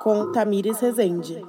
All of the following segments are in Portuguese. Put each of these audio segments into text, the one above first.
Com Tamires Rezende.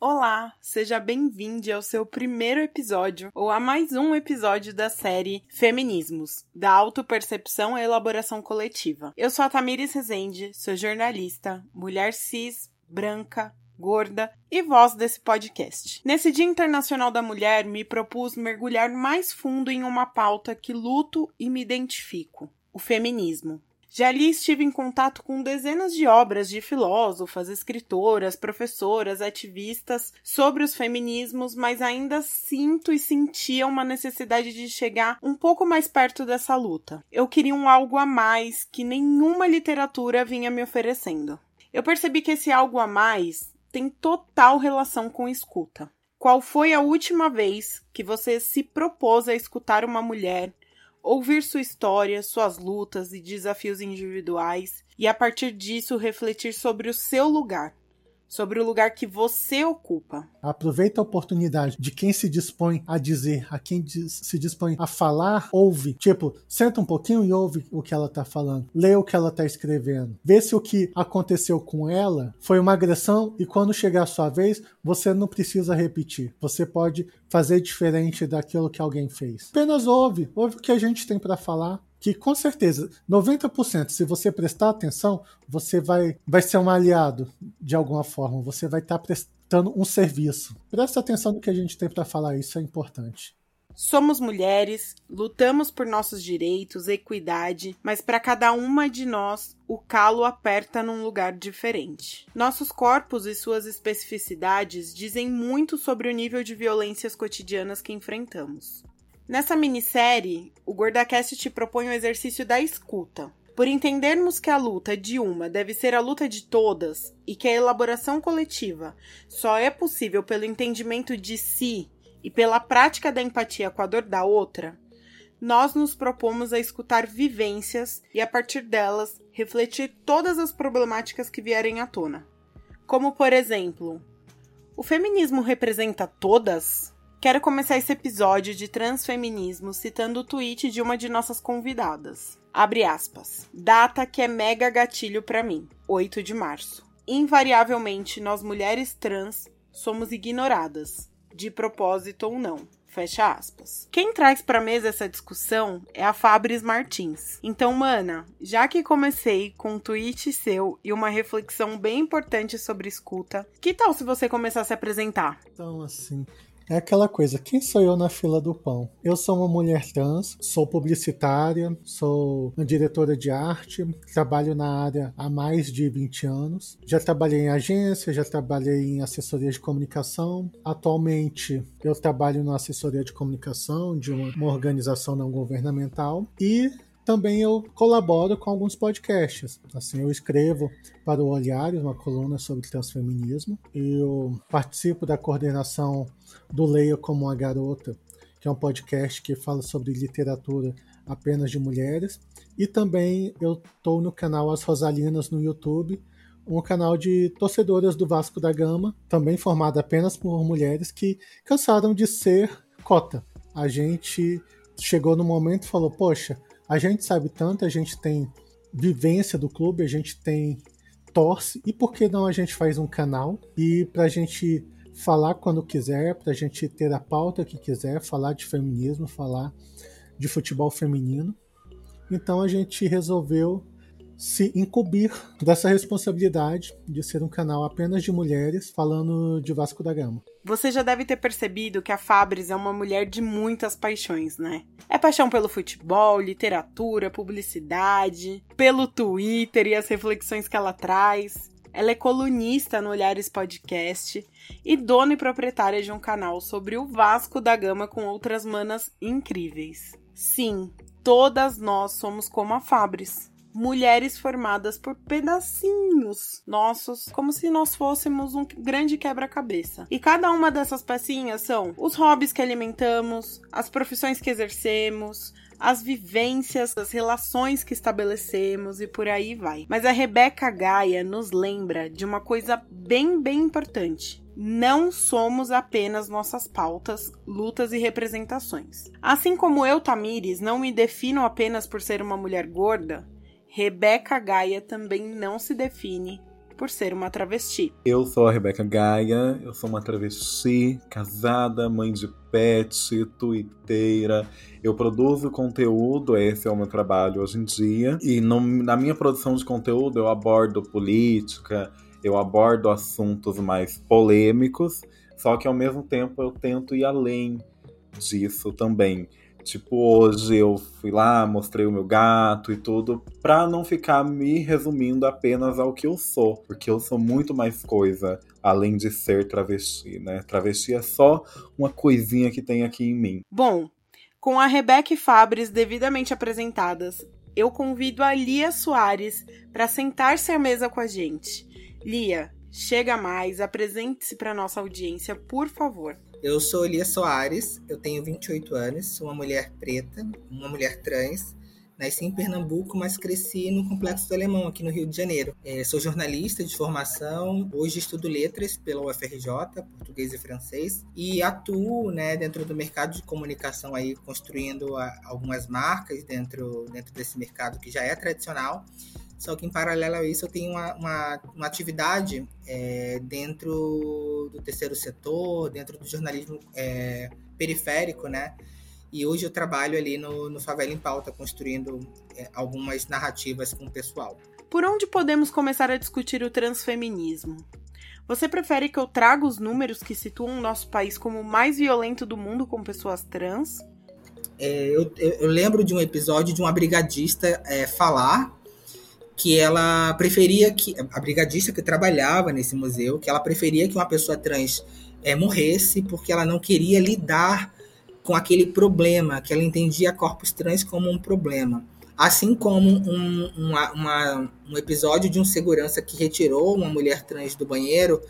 Olá, seja bem-vindo ao seu primeiro episódio ou a mais um episódio da série Feminismos, da autopercepção à elaboração coletiva. Eu sou a Tamires Rezende, sou jornalista, mulher cis, branca, gorda e voz desse podcast. Nesse Dia Internacional da Mulher, me propus mergulhar mais fundo em uma pauta que luto e me identifico: o feminismo. Já ali estive em contato com dezenas de obras de filósofas, escritoras, professoras, ativistas sobre os feminismos, mas ainda sinto e sentia uma necessidade de chegar um pouco mais perto dessa luta. Eu queria um algo a mais que nenhuma literatura vinha me oferecendo. Eu percebi que esse algo a mais tem total relação com escuta. Qual foi a última vez que você se propôs a escutar uma mulher ouvir sua história, suas lutas e desafios individuais e a partir disso refletir sobre o seu lugar, sobre o lugar que você ocupa. Aproveita a oportunidade de quem se dispõe a dizer, a quem diz, se dispõe a falar, ouve. Tipo, senta um pouquinho e ouve o que ela tá falando. Lê o que ela tá escrevendo. Vê se o que aconteceu com ela foi uma agressão e quando chegar a sua vez, você não precisa repetir. Você pode fazer diferente daquilo que alguém fez. Apenas ouve, ouve o que a gente tem para falar que com certeza 90% se você prestar atenção, você vai, vai ser um aliado de alguma forma, você vai estar tá prestando um serviço. Presta atenção no que a gente tem para falar, isso é importante. Somos mulheres, lutamos por nossos direitos, equidade, mas para cada uma de nós o calo aperta num lugar diferente. Nossos corpos e suas especificidades dizem muito sobre o nível de violências cotidianas que enfrentamos. Nessa minissérie, o GordaCast te propõe o exercício da escuta. Por entendermos que a luta de uma deve ser a luta de todas e que a elaboração coletiva só é possível pelo entendimento de si e pela prática da empatia com a dor da outra, nós nos propomos a escutar vivências e, a partir delas, refletir todas as problemáticas que vierem à tona. Como, por exemplo, o feminismo representa todas? Quero começar esse episódio de transfeminismo citando o tweet de uma de nossas convidadas. Abre aspas. Data que é mega gatilho para mim. 8 de março. Invariavelmente, nós mulheres trans somos ignoradas, de propósito ou não. Fecha aspas. Quem traz para mesa essa discussão é a Fabris Martins. Então, mana, já que comecei com um tweet seu e uma reflexão bem importante sobre escuta, que tal se você começar a se apresentar? Então, assim, é aquela coisa, quem sou eu na fila do pão? Eu sou uma mulher trans, sou publicitária, sou diretora de arte, trabalho na área há mais de 20 anos. Já trabalhei em agência, já trabalhei em assessoria de comunicação. Atualmente eu trabalho na assessoria de comunicação de uma, uma organização não governamental e também eu colaboro com alguns podcasts. Assim, eu escrevo para o Olhares uma coluna sobre transfeminismo. Eu participo da coordenação do Leia como uma Garota, que é um podcast que fala sobre literatura apenas de mulheres. E também eu estou no canal As Rosalinas no YouTube, um canal de torcedoras do Vasco da Gama, também formado apenas por mulheres que cansaram de ser cota. A gente chegou no momento e falou: Poxa, a gente sabe tanto, a gente tem vivência do clube, a gente tem torce, e por que não a gente faz um canal e pra gente falar quando quiser, pra gente ter a pauta que quiser, falar de feminismo, falar de futebol feminino. Então a gente resolveu se incumbir dessa responsabilidade de ser um canal apenas de mulheres falando de Vasco da Gama. Você já deve ter percebido que a Fabris é uma mulher de muitas paixões, né? É paixão pelo futebol, literatura, publicidade, pelo Twitter e as reflexões que ela traz. Ela é colunista no Olhares Podcast e dona e proprietária de um canal sobre o Vasco da Gama com outras manas incríveis. Sim, todas nós somos como a Fabris mulheres formadas por pedacinhos nossos, como se nós fôssemos um grande quebra-cabeça. E cada uma dessas pecinhas são os hobbies que alimentamos, as profissões que exercemos, as vivências, as relações que estabelecemos e por aí vai. Mas a Rebeca Gaia nos lembra de uma coisa bem, bem importante. Não somos apenas nossas pautas, lutas e representações. Assim como eu, Tamires, não me defino apenas por ser uma mulher gorda, Rebeca Gaia também não se define por ser uma travesti. Eu sou a Rebeca Gaia, eu sou uma travesti, casada, mãe de pet, tuiteira. Eu produzo conteúdo, esse é o meu trabalho hoje em dia. E no, na minha produção de conteúdo eu abordo política, eu abordo assuntos mais polêmicos, só que ao mesmo tempo eu tento ir além disso também. Tipo, hoje eu fui lá, mostrei o meu gato e tudo, pra não ficar me resumindo apenas ao que eu sou, porque eu sou muito mais coisa além de ser travesti, né? Travesti é só uma coisinha que tem aqui em mim. Bom, com a Rebeca Fabres devidamente apresentadas, eu convido a Lia Soares para sentar-se à mesa com a gente. Lia, chega mais, apresente-se para nossa audiência, por favor. Eu sou Elias Soares, eu tenho 28 anos, sou uma mulher preta, uma mulher trans. Nasci em Pernambuco, mas cresci no Complexo do Alemão, aqui no Rio de Janeiro. É, sou jornalista de formação, hoje estudo letras pela UFRJ, português e francês, e atuo né, dentro do mercado de comunicação, aí, construindo a, algumas marcas dentro, dentro desse mercado que já é tradicional só que em paralelo a isso eu tenho uma, uma, uma atividade é, dentro do terceiro setor, dentro do jornalismo é, periférico, né? E hoje eu trabalho ali no, no Favela em Pauta, construindo é, algumas narrativas com o pessoal. Por onde podemos começar a discutir o transfeminismo? Você prefere que eu traga os números que situam o nosso país como o mais violento do mundo com pessoas trans? É, eu, eu, lembro de um episódio de uma brigadista é, falar que ela preferia que a brigadista que trabalhava nesse museu, que ela preferia que uma pessoa trans é, morresse porque ela não queria lidar com aquele problema, que ela entendia corpos trans como um problema. Assim como um, uma, uma, um episódio de um segurança que retirou uma mulher trans do banheiro,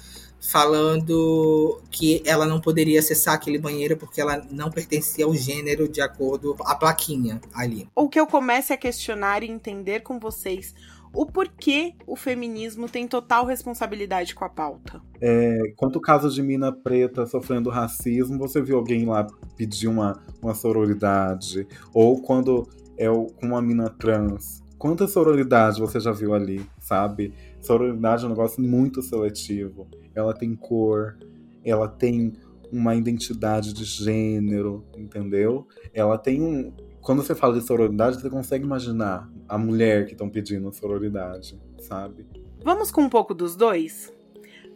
falando que ela não poderia acessar aquele banheiro porque ela não pertencia ao gênero de acordo a plaquinha ali. Ou que eu comece a questionar e entender com vocês o porquê o feminismo tem total responsabilidade com a pauta. É, quanto caso de mina preta sofrendo racismo, você viu alguém lá pedir uma, uma sororidade? Ou quando é com uma mina trans, quanta sororidade você já viu ali, sabe? Sororidade é um negócio muito seletivo. Ela tem cor, ela tem uma identidade de gênero, entendeu? Ela tem um, quando você fala de sororidade, você consegue imaginar a mulher que estão pedindo sororidade, sabe? Vamos com um pouco dos dois?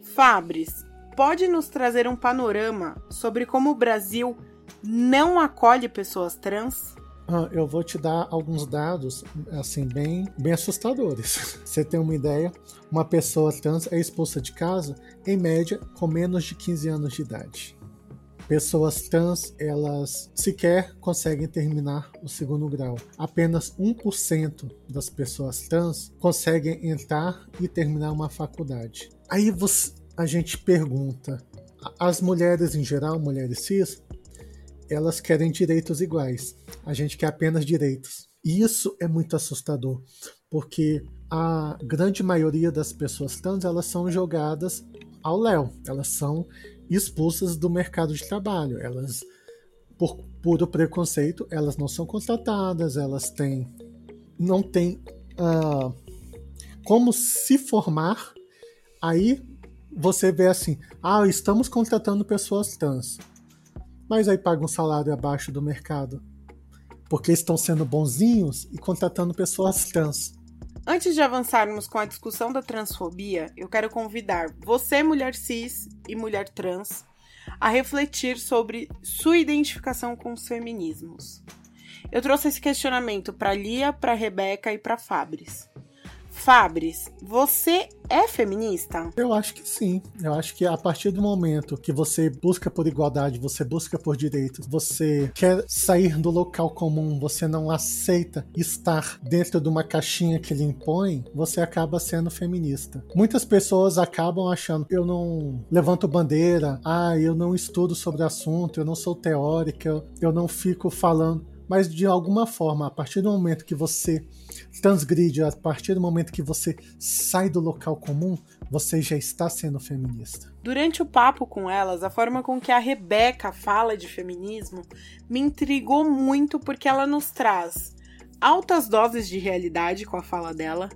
Fabris, pode nos trazer um panorama sobre como o Brasil não acolhe pessoas trans? Ah, eu vou te dar alguns dados, assim, bem, bem assustadores. Você tem uma ideia? Uma pessoa trans é expulsa de casa, em média, com menos de 15 anos de idade pessoas trans elas sequer conseguem terminar o segundo grau. Apenas 1% das pessoas trans conseguem entrar e terminar uma faculdade. Aí você, a gente pergunta: as mulheres em geral, mulheres cis, elas querem direitos iguais. A gente quer apenas direitos. E isso é muito assustador, porque a grande maioria das pessoas trans elas são jogadas ao léu. Elas são expulsas do mercado de trabalho. Elas, por puro preconceito, elas não são contratadas, elas têm. não têm uh, como se formar. Aí você vê assim: ah, estamos contratando pessoas trans. Mas aí paga um salário abaixo do mercado. Porque estão sendo bonzinhos e contratando pessoas trans. Antes de avançarmos com a discussão da transfobia, eu quero convidar você, mulher cis e mulher trans, a refletir sobre sua identificação com os feminismos. Eu trouxe esse questionamento para Lia, para Rebeca e para Fabris. Fabris, você é feminista? Eu acho que sim. Eu acho que a partir do momento que você busca por igualdade, você busca por direitos, você quer sair do local comum, você não aceita estar dentro de uma caixinha que lhe impõe, você acaba sendo feminista. Muitas pessoas acabam achando eu não levanto bandeira, ah, eu não estudo sobre o assunto, eu não sou teórica, eu não fico falando mas de alguma forma, a partir do momento que você transgride, a partir do momento que você sai do local comum, você já está sendo feminista. Durante o papo com elas, a forma com que a Rebeca fala de feminismo me intrigou muito porque ela nos traz altas doses de realidade com a fala dela,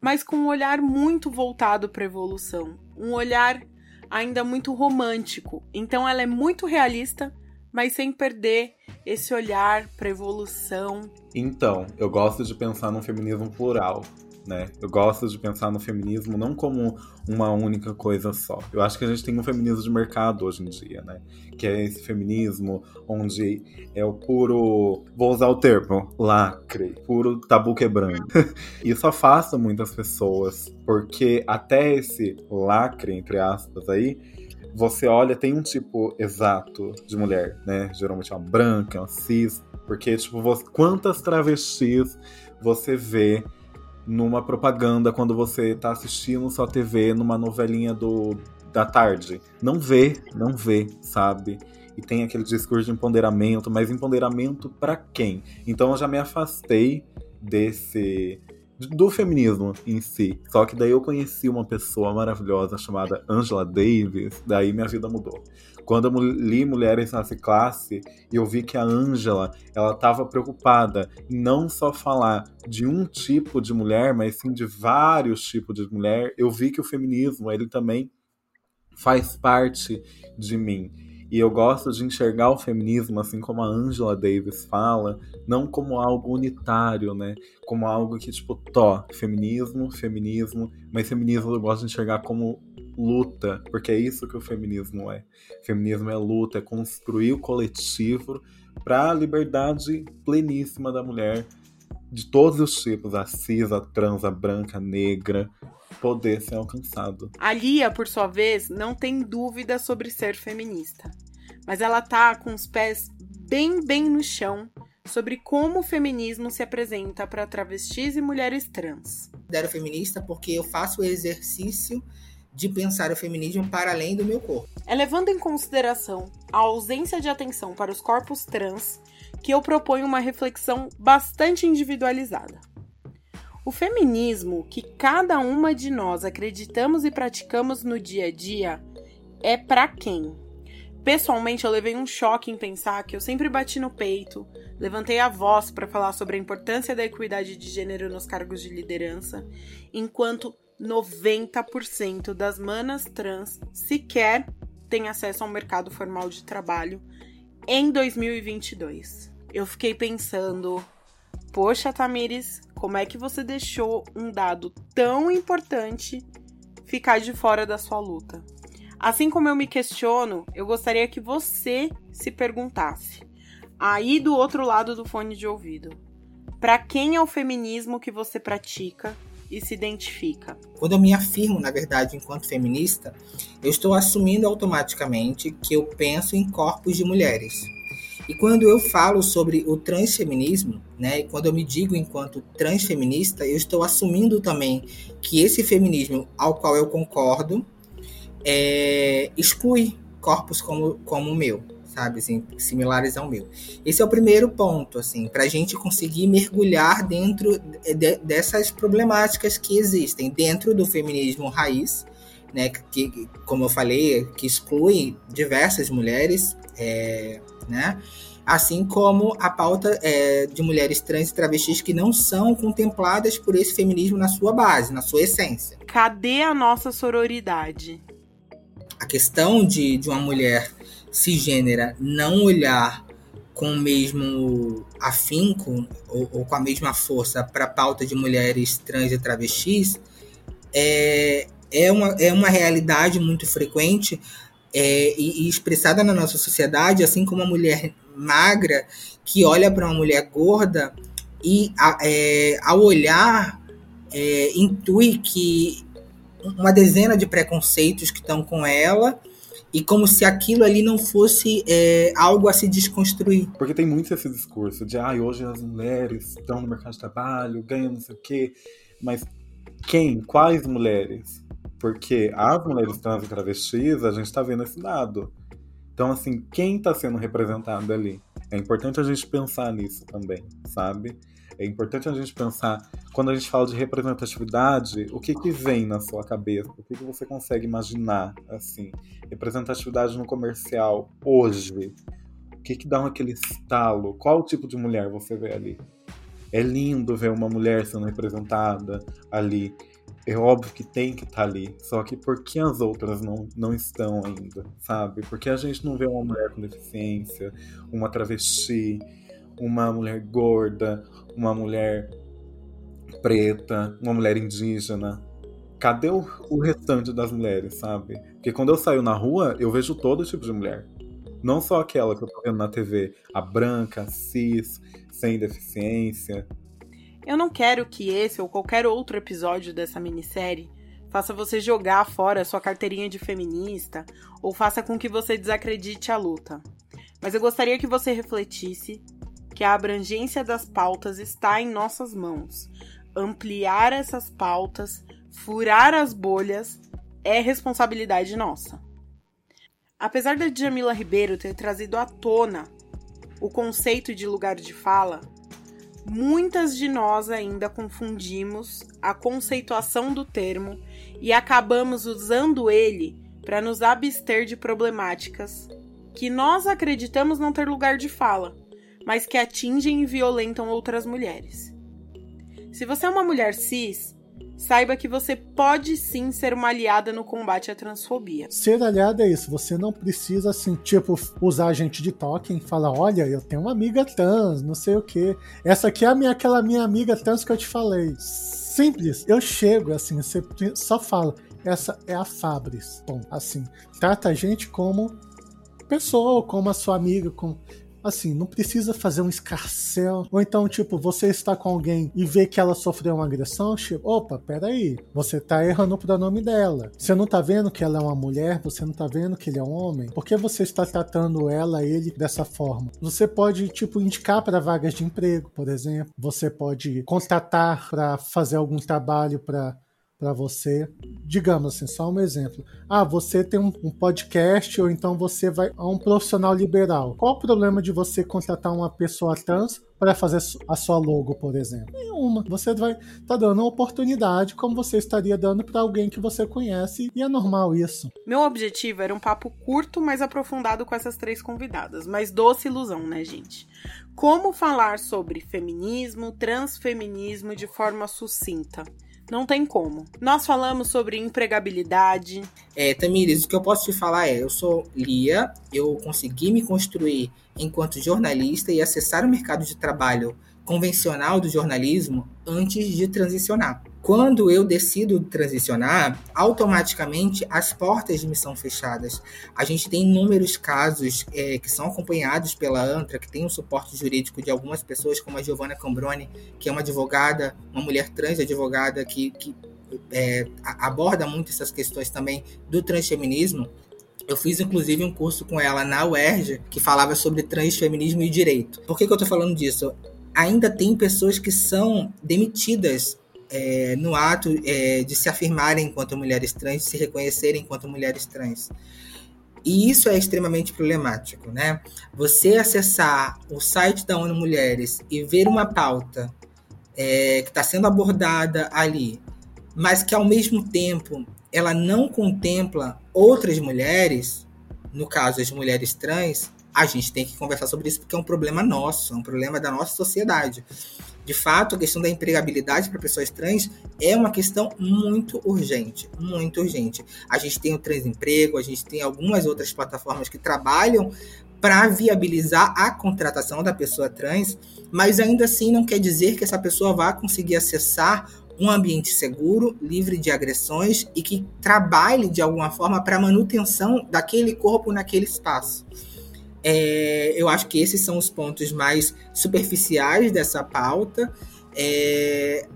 mas com um olhar muito voltado para evolução, um olhar ainda muito romântico. Então ela é muito realista, mas sem perder esse olhar para evolução. Então, eu gosto de pensar num feminismo plural, né? Eu gosto de pensar no feminismo não como uma única coisa só. Eu acho que a gente tem um feminismo de mercado hoje em dia, né? Que é esse feminismo onde é o puro, vou usar o termo, lacre, puro tabu quebrando. Isso afasta muitas pessoas, porque até esse lacre, entre aspas, aí, você olha, tem um tipo exato de mulher, né? Geralmente é uma branca, uma cis, porque, tipo, você, quantas travestis você vê numa propaganda quando você tá assistindo sua TV numa novelinha do da tarde. Não vê, não vê, sabe? E tem aquele discurso de empoderamento, mas empoderamento para quem? Então eu já me afastei desse do feminismo em si. Só que daí eu conheci uma pessoa maravilhosa chamada Angela Davis, daí minha vida mudou. Quando eu li Mulheres Nasce Classe, eu vi que a Angela, ela estava preocupada em não só falar de um tipo de mulher, mas sim de vários tipos de mulher. Eu vi que o feminismo, ele também faz parte de mim. E eu gosto de enxergar o feminismo, assim como a Angela Davis fala, não como algo unitário, né? Como algo que, tipo, tó, feminismo, feminismo, mas feminismo eu gosto de enxergar como luta, porque é isso que o feminismo é. Feminismo é luta, é construir o coletivo para a liberdade pleníssima da mulher, de todos os tipos, a cis, a trans, a branca, a negra, poder ser alcançado. A Lia, por sua vez, não tem dúvida sobre ser feminista, mas ela tá com os pés bem, bem no chão sobre como o feminismo se apresenta para travestis e mulheres trans. Considero feminista porque eu faço o exercício de pensar o feminismo para além do meu corpo. É levando em consideração a ausência de atenção para os corpos trans que eu proponho uma reflexão bastante individualizada. O feminismo que cada uma de nós acreditamos e praticamos no dia a dia é para quem? Pessoalmente, eu levei um choque em pensar que eu sempre bati no peito, levantei a voz para falar sobre a importância da equidade de gênero nos cargos de liderança, enquanto 90% das manas trans sequer têm acesso ao mercado formal de trabalho em 2022. Eu fiquei pensando, poxa, Tamires, como é que você deixou um dado tão importante ficar de fora da sua luta? Assim como eu me questiono, eu gostaria que você se perguntasse, aí do outro lado do fone de ouvido, para quem é o feminismo que você pratica e se identifica? Quando eu me afirmo, na verdade, enquanto feminista, eu estou assumindo automaticamente que eu penso em corpos de mulheres. E quando eu falo sobre o transfeminismo, né, e quando eu me digo enquanto transfeminista, eu estou assumindo também que esse feminismo ao qual eu concordo é, exclui corpos como, como o meu, sabe, assim, similares ao meu. Esse é o primeiro ponto, assim, para a gente conseguir mergulhar dentro de, dessas problemáticas que existem dentro do feminismo raiz, né, que, como eu falei, que exclui diversas mulheres, é, né? Assim como a pauta é, de mulheres trans e travestis que não são contempladas por esse feminismo na sua base, na sua essência. Cadê a nossa sororidade? A questão de, de uma mulher cisgênera não olhar com o mesmo afinco ou, ou com a mesma força para a pauta de mulheres trans e travestis é, é, uma, é uma realidade muito frequente é, e, e, expressada na nossa sociedade, assim como a mulher magra que olha para uma mulher gorda e a, é, ao olhar é, intui que uma dezena de preconceitos que estão com ela e como se aquilo ali não fosse é, algo a se desconstruir. Porque tem muito esse discurso de ah, hoje as mulheres estão no mercado de trabalho, ganham não sei o quê, mas quem? Quais mulheres? Porque as mulheres trans e travestis, a gente está vendo esse dado. Então, assim, quem está sendo representado ali? É importante a gente pensar nisso também, sabe? É importante a gente pensar, quando a gente fala de representatividade, o que que vem na sua cabeça? O que que você consegue imaginar, assim? Representatividade no comercial, hoje. O que que dá aquele estalo? Qual tipo de mulher você vê ali? É lindo ver uma mulher sendo representada ali. É óbvio que tem que estar tá ali. Só que por que as outras não, não estão ainda, sabe? Porque a gente não vê uma mulher com deficiência, uma travesti, uma mulher gorda, uma mulher preta, uma mulher indígena. Cadê o, o restante das mulheres, sabe? Porque quando eu saio na rua, eu vejo todo tipo de mulher. Não só aquela que eu tô vendo na TV, a branca, a cis, sem deficiência. Eu não quero que esse ou qualquer outro episódio dessa minissérie faça você jogar fora sua carteirinha de feminista ou faça com que você desacredite a luta. Mas eu gostaria que você refletisse que a abrangência das pautas está em nossas mãos. Ampliar essas pautas, furar as bolhas, é responsabilidade nossa. Apesar da Jamila Ribeiro ter trazido à tona o conceito de lugar de fala, muitas de nós ainda confundimos a conceituação do termo e acabamos usando ele para nos abster de problemáticas que nós acreditamos não ter lugar de fala mas que atingem e violentam outras mulheres. Se você é uma mulher cis, saiba que você pode sim ser uma aliada no combate à transfobia. Ser aliada é isso, você não precisa, assim, tipo, usar a gente de token e falar: olha, eu tenho uma amiga trans, não sei o que. Essa aqui é a minha, aquela minha amiga trans que eu te falei. Simples, eu chego, assim, você só fala. Essa é a Fabris. Bom, assim, trata a gente como pessoa, como a sua amiga, como Assim, não precisa fazer um escarcel. Ou então, tipo, você está com alguém e vê que ela sofreu uma agressão, tipo, opa, peraí, você tá errando o pronome dela. Você não tá vendo que ela é uma mulher, você não tá vendo que ele é um homem? Por que você está tratando ela, ele, dessa forma? Você pode, tipo, indicar para vagas de emprego, por exemplo. Você pode contratar para fazer algum trabalho para para você. Digamos assim, só um exemplo. Ah, você tem um, um, podcast ou então você vai a um profissional liberal. Qual o problema de você contratar uma pessoa trans para fazer a sua logo, por exemplo? Nenhuma. Você vai tá dando uma oportunidade como você estaria dando para alguém que você conhece e é normal isso. Meu objetivo era um papo curto, mas aprofundado com essas três convidadas, mas doce ilusão, né, gente? Como falar sobre feminismo, transfeminismo de forma sucinta? Não tem como. Nós falamos sobre empregabilidade. É, Tamires, o que eu posso te falar é: eu sou Lia, eu consegui me construir enquanto jornalista e acessar o mercado de trabalho convencional do jornalismo antes de transicionar. Quando eu decido transicionar, automaticamente as portas me são fechadas. A gente tem inúmeros casos é, que são acompanhados pela ANTRA, que tem o um suporte jurídico de algumas pessoas, como a Giovanna Cambroni, que é uma advogada, uma mulher trans advogada que, que é, aborda muito essas questões também do transfeminismo. Eu fiz, inclusive, um curso com ela na UERJ que falava sobre transfeminismo e direito. Por que, que eu estou falando disso? Ainda tem pessoas que são demitidas é, no ato é, de se afirmarem enquanto mulheres trans, de se reconhecerem enquanto mulheres trans. E isso é extremamente problemático, né? Você acessar o site da ONU Mulheres e ver uma pauta é, que está sendo abordada ali, mas que ao mesmo tempo ela não contempla outras mulheres, no caso as mulheres trans, a gente tem que conversar sobre isso porque é um problema nosso, é um problema da nossa sociedade. De fato, a questão da empregabilidade para pessoas trans é uma questão muito urgente, muito urgente. A gente tem o Transemprego, a gente tem algumas outras plataformas que trabalham para viabilizar a contratação da pessoa trans, mas ainda assim não quer dizer que essa pessoa vá conseguir acessar um ambiente seguro, livre de agressões e que trabalhe de alguma forma para a manutenção daquele corpo naquele espaço. É, eu acho que esses são os pontos mais superficiais dessa pauta. É,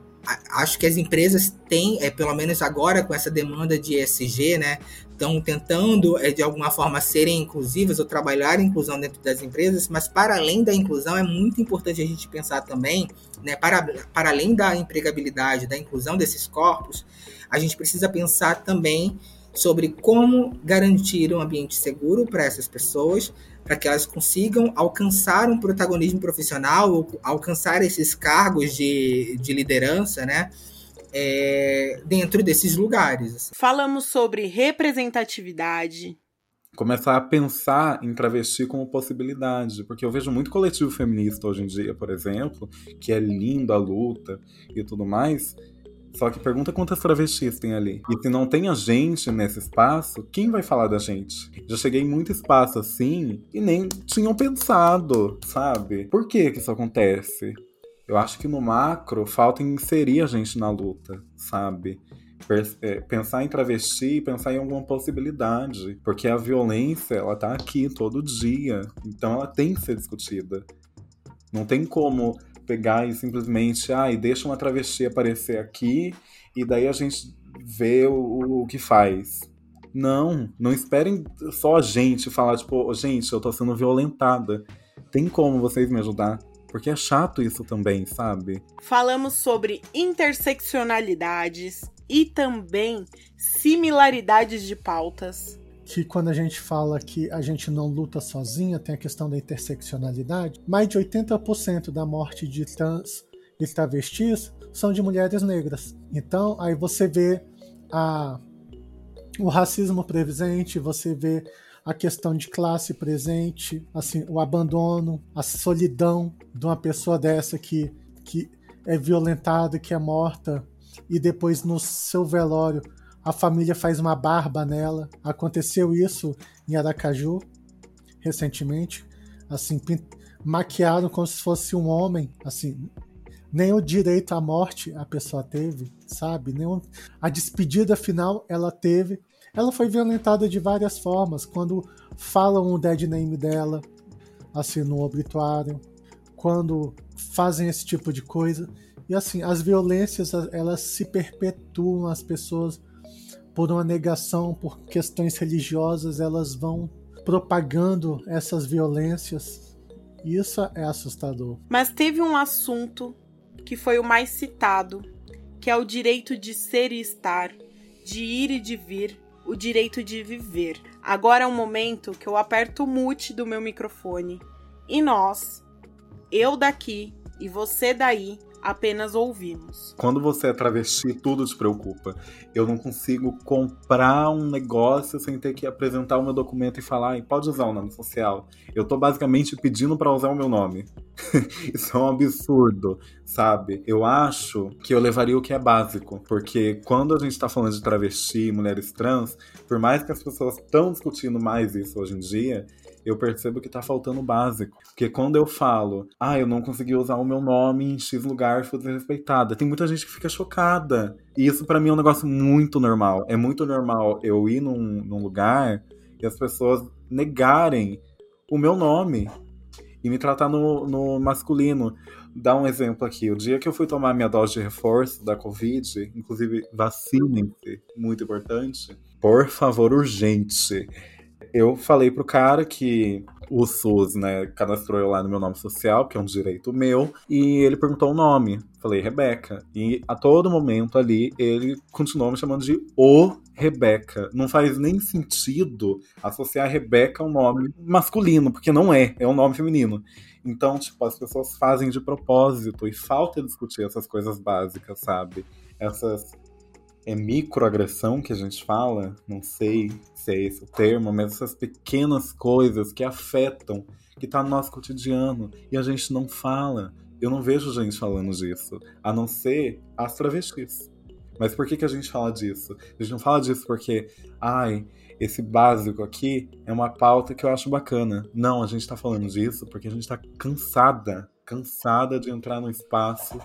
acho que as empresas têm, é, pelo menos agora com essa demanda de ESG, né, estão tentando é, de alguma forma serem inclusivas ou trabalhar a inclusão dentro das empresas, mas para além da inclusão é muito importante a gente pensar também, né, para, para além da empregabilidade, da inclusão desses corpos, a gente precisa pensar também sobre como garantir um ambiente seguro para essas pessoas, para que elas consigam alcançar um protagonismo profissional, alcançar esses cargos de, de liderança, né? É, dentro desses lugares. Falamos sobre representatividade. Começar a pensar em travesti como possibilidade, porque eu vejo muito coletivo feminista hoje em dia, por exemplo, que é lindo a luta e tudo mais, só que pergunta quantas travestis tem ali. E se não tem a gente nesse espaço, quem vai falar da gente? Já cheguei em muito espaço assim e nem tinham pensado, sabe? Por que que isso acontece? Eu acho que no macro falta inserir a gente na luta, sabe? É, pensar em travesti pensar em alguma possibilidade. Porque a violência, ela tá aqui todo dia. Então ela tem que ser discutida. Não tem como pegar e simplesmente, ah, e deixa uma travesti aparecer aqui e daí a gente vê o, o que faz. Não, não esperem só a gente falar, tipo, gente, eu tô sendo violentada. Tem como vocês me ajudar? Porque é chato isso também, sabe? Falamos sobre interseccionalidades e também similaridades de pautas que quando a gente fala que a gente não luta sozinha, tem a questão da interseccionalidade, mais de 80% da morte de trans e travestis são de mulheres negras. Então, aí você vê a, o racismo presente, você vê a questão de classe presente, assim, o abandono, a solidão de uma pessoa dessa que, que é violentada, que é morta, e depois no seu velório a família faz uma barba nela. Aconteceu isso em Aracaju recentemente, assim, maquiado como se fosse um homem, assim, nem o direito à morte a pessoa teve, sabe? Nem a despedida final ela teve. Ela foi violentada de várias formas, quando falam o dead name dela, assim, no obituário, quando fazem esse tipo de coisa. E assim, as violências, elas se perpetuam, as pessoas por uma negação, por questões religiosas, elas vão propagando essas violências. Isso é assustador. Mas teve um assunto que foi o mais citado, que é o direito de ser e estar, de ir e de vir, o direito de viver. Agora é um momento que eu aperto o mute do meu microfone e nós, eu daqui e você daí, apenas ouvimos. Quando você é travesti, tudo te preocupa. Eu não consigo comprar um negócio sem ter que apresentar o meu documento e falar, pode usar o nome social. Eu tô basicamente pedindo para usar o meu nome. Isso é um absurdo, sabe? Eu acho que eu levaria o que é básico, porque quando a gente tá falando de travesti, mulheres trans, por mais que as pessoas estão discutindo mais isso hoje em dia, eu percebo que tá faltando o básico. Porque quando eu falo, ah, eu não consegui usar o meu nome em X lugar, fui desrespeitada, tem muita gente que fica chocada. E isso para mim é um negócio muito normal. É muito normal eu ir num, num lugar e as pessoas negarem o meu nome e me tratar no, no masculino. Dá um exemplo aqui. O dia que eu fui tomar minha dose de reforço da Covid, inclusive vacinem-se, muito importante. Por favor, urgente eu falei pro cara que o SUS, né, cadastrou eu lá no meu nome social, que é um direito meu, e ele perguntou o nome. Falei, Rebeca. E a todo momento ali, ele continuou me chamando de O Rebeca. Não faz nem sentido associar Rebeca a um nome masculino, porque não é, é um nome feminino. Então, tipo, as pessoas fazem de propósito e falta discutir essas coisas básicas, sabe? Essas é microagressão que a gente fala, não sei se é esse o termo, mas essas pequenas coisas que afetam, que tá no nosso cotidiano e a gente não fala. Eu não vejo gente falando disso, a não ser as travestis. Mas por que, que a gente fala disso? A gente não fala disso porque, ai, esse básico aqui é uma pauta que eu acho bacana. Não, a gente tá falando disso porque a gente tá cansada, cansada de entrar no espaço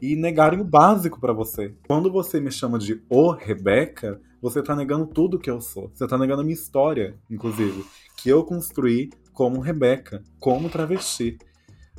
e negarem o básico para você. Quando você me chama de o Rebeca, você tá negando tudo que eu sou. Você tá negando a minha história, inclusive, que eu construí como Rebeca, como travesti.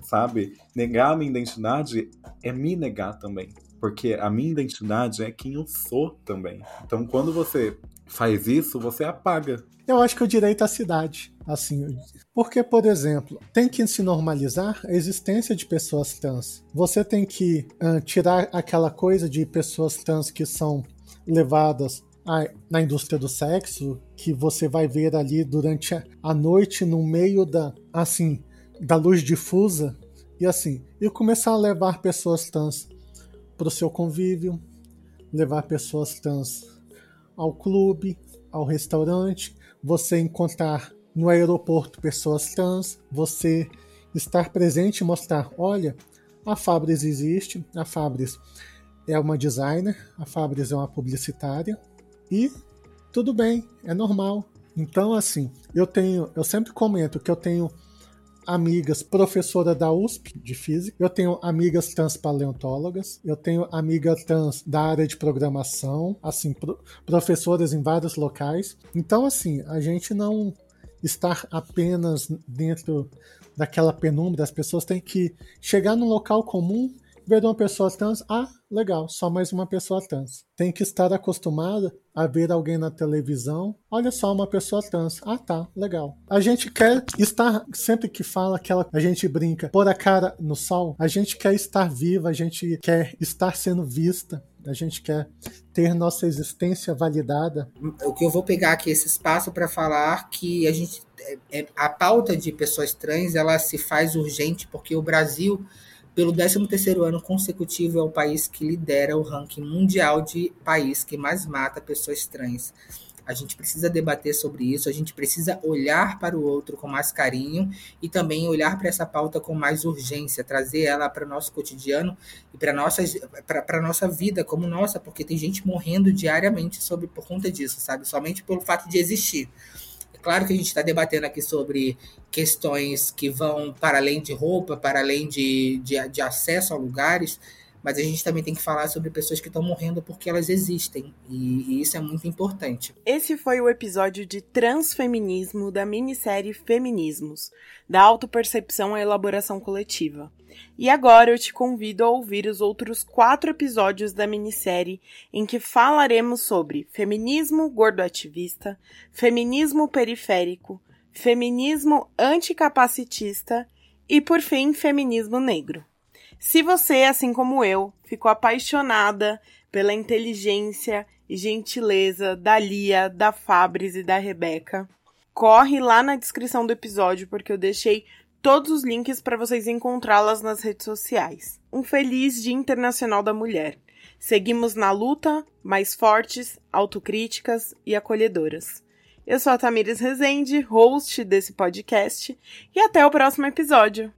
Sabe? Negar a minha identidade é me negar também. Porque a minha identidade é quem eu sou também. Então, quando você faz isso, você apaga. Eu acho que o direito à cidade, assim, porque, por exemplo, tem que se normalizar a existência de pessoas trans. Você tem que uh, tirar aquela coisa de pessoas trans que são levadas na indústria do sexo, que você vai ver ali durante a, a noite no meio da assim da luz difusa e assim, e começar a levar pessoas trans para o seu convívio, levar pessoas trans ao clube, ao restaurante, você encontrar no aeroporto pessoas trans, você estar presente e mostrar, olha, a Fabris existe, a Fabris é uma designer, a Fabris é uma publicitária e tudo bem, é normal. Então assim, eu tenho, eu sempre comento que eu tenho amigas professora da USP de física, eu tenho amigas trans paleontólogas, eu tenho amigas trans da área de programação, assim, pro, professoras em vários locais. Então, assim, a gente não estar apenas dentro daquela penumbra, as pessoas têm que chegar num local comum ver uma pessoa trans, ah, legal, só mais uma pessoa trans. Tem que estar acostumada a ver alguém na televisão, olha só uma pessoa trans, ah tá, legal. A gente quer estar, sempre que fala aquela, a gente brinca, pôr a cara no sol, a gente quer estar viva, a gente quer estar sendo vista, a gente quer ter nossa existência validada. O que eu vou pegar aqui esse espaço para falar que a gente é, é, a pauta de pessoas trans ela se faz urgente porque o Brasil pelo 13º ano consecutivo, é o país que lidera o ranking mundial de país que mais mata pessoas trans. A gente precisa debater sobre isso, a gente precisa olhar para o outro com mais carinho e também olhar para essa pauta com mais urgência, trazer ela para o nosso cotidiano e para a nossa vida como nossa, porque tem gente morrendo diariamente sobre por conta disso, sabe? Somente pelo fato de existir. Claro que a gente está debatendo aqui sobre questões que vão para além de roupa, para além de, de, de acesso a lugares, mas a gente também tem que falar sobre pessoas que estão morrendo porque elas existem, e, e, isso é muito importante. Esse foi o episódio de transfeminismo da minissérie Feminismos, da autopercepção à elaboração coletiva. E agora eu te convido a ouvir os outros quatro episódios da minissérie em que falaremos sobre feminismo gordoativista, feminismo periférico, feminismo anticapacitista e, por fim, feminismo negro. Se você, assim como eu, ficou apaixonada pela inteligência e gentileza da Lia, da Fabris e da Rebeca, corre lá na descrição do episódio porque eu deixei todos os links para vocês encontrá-las nas redes sociais. Um feliz Dia Internacional da Mulher. Seguimos na luta, mais fortes, autocríticas e acolhedoras. Eu sou a Tamires Rezende, host desse podcast, e até o próximo episódio.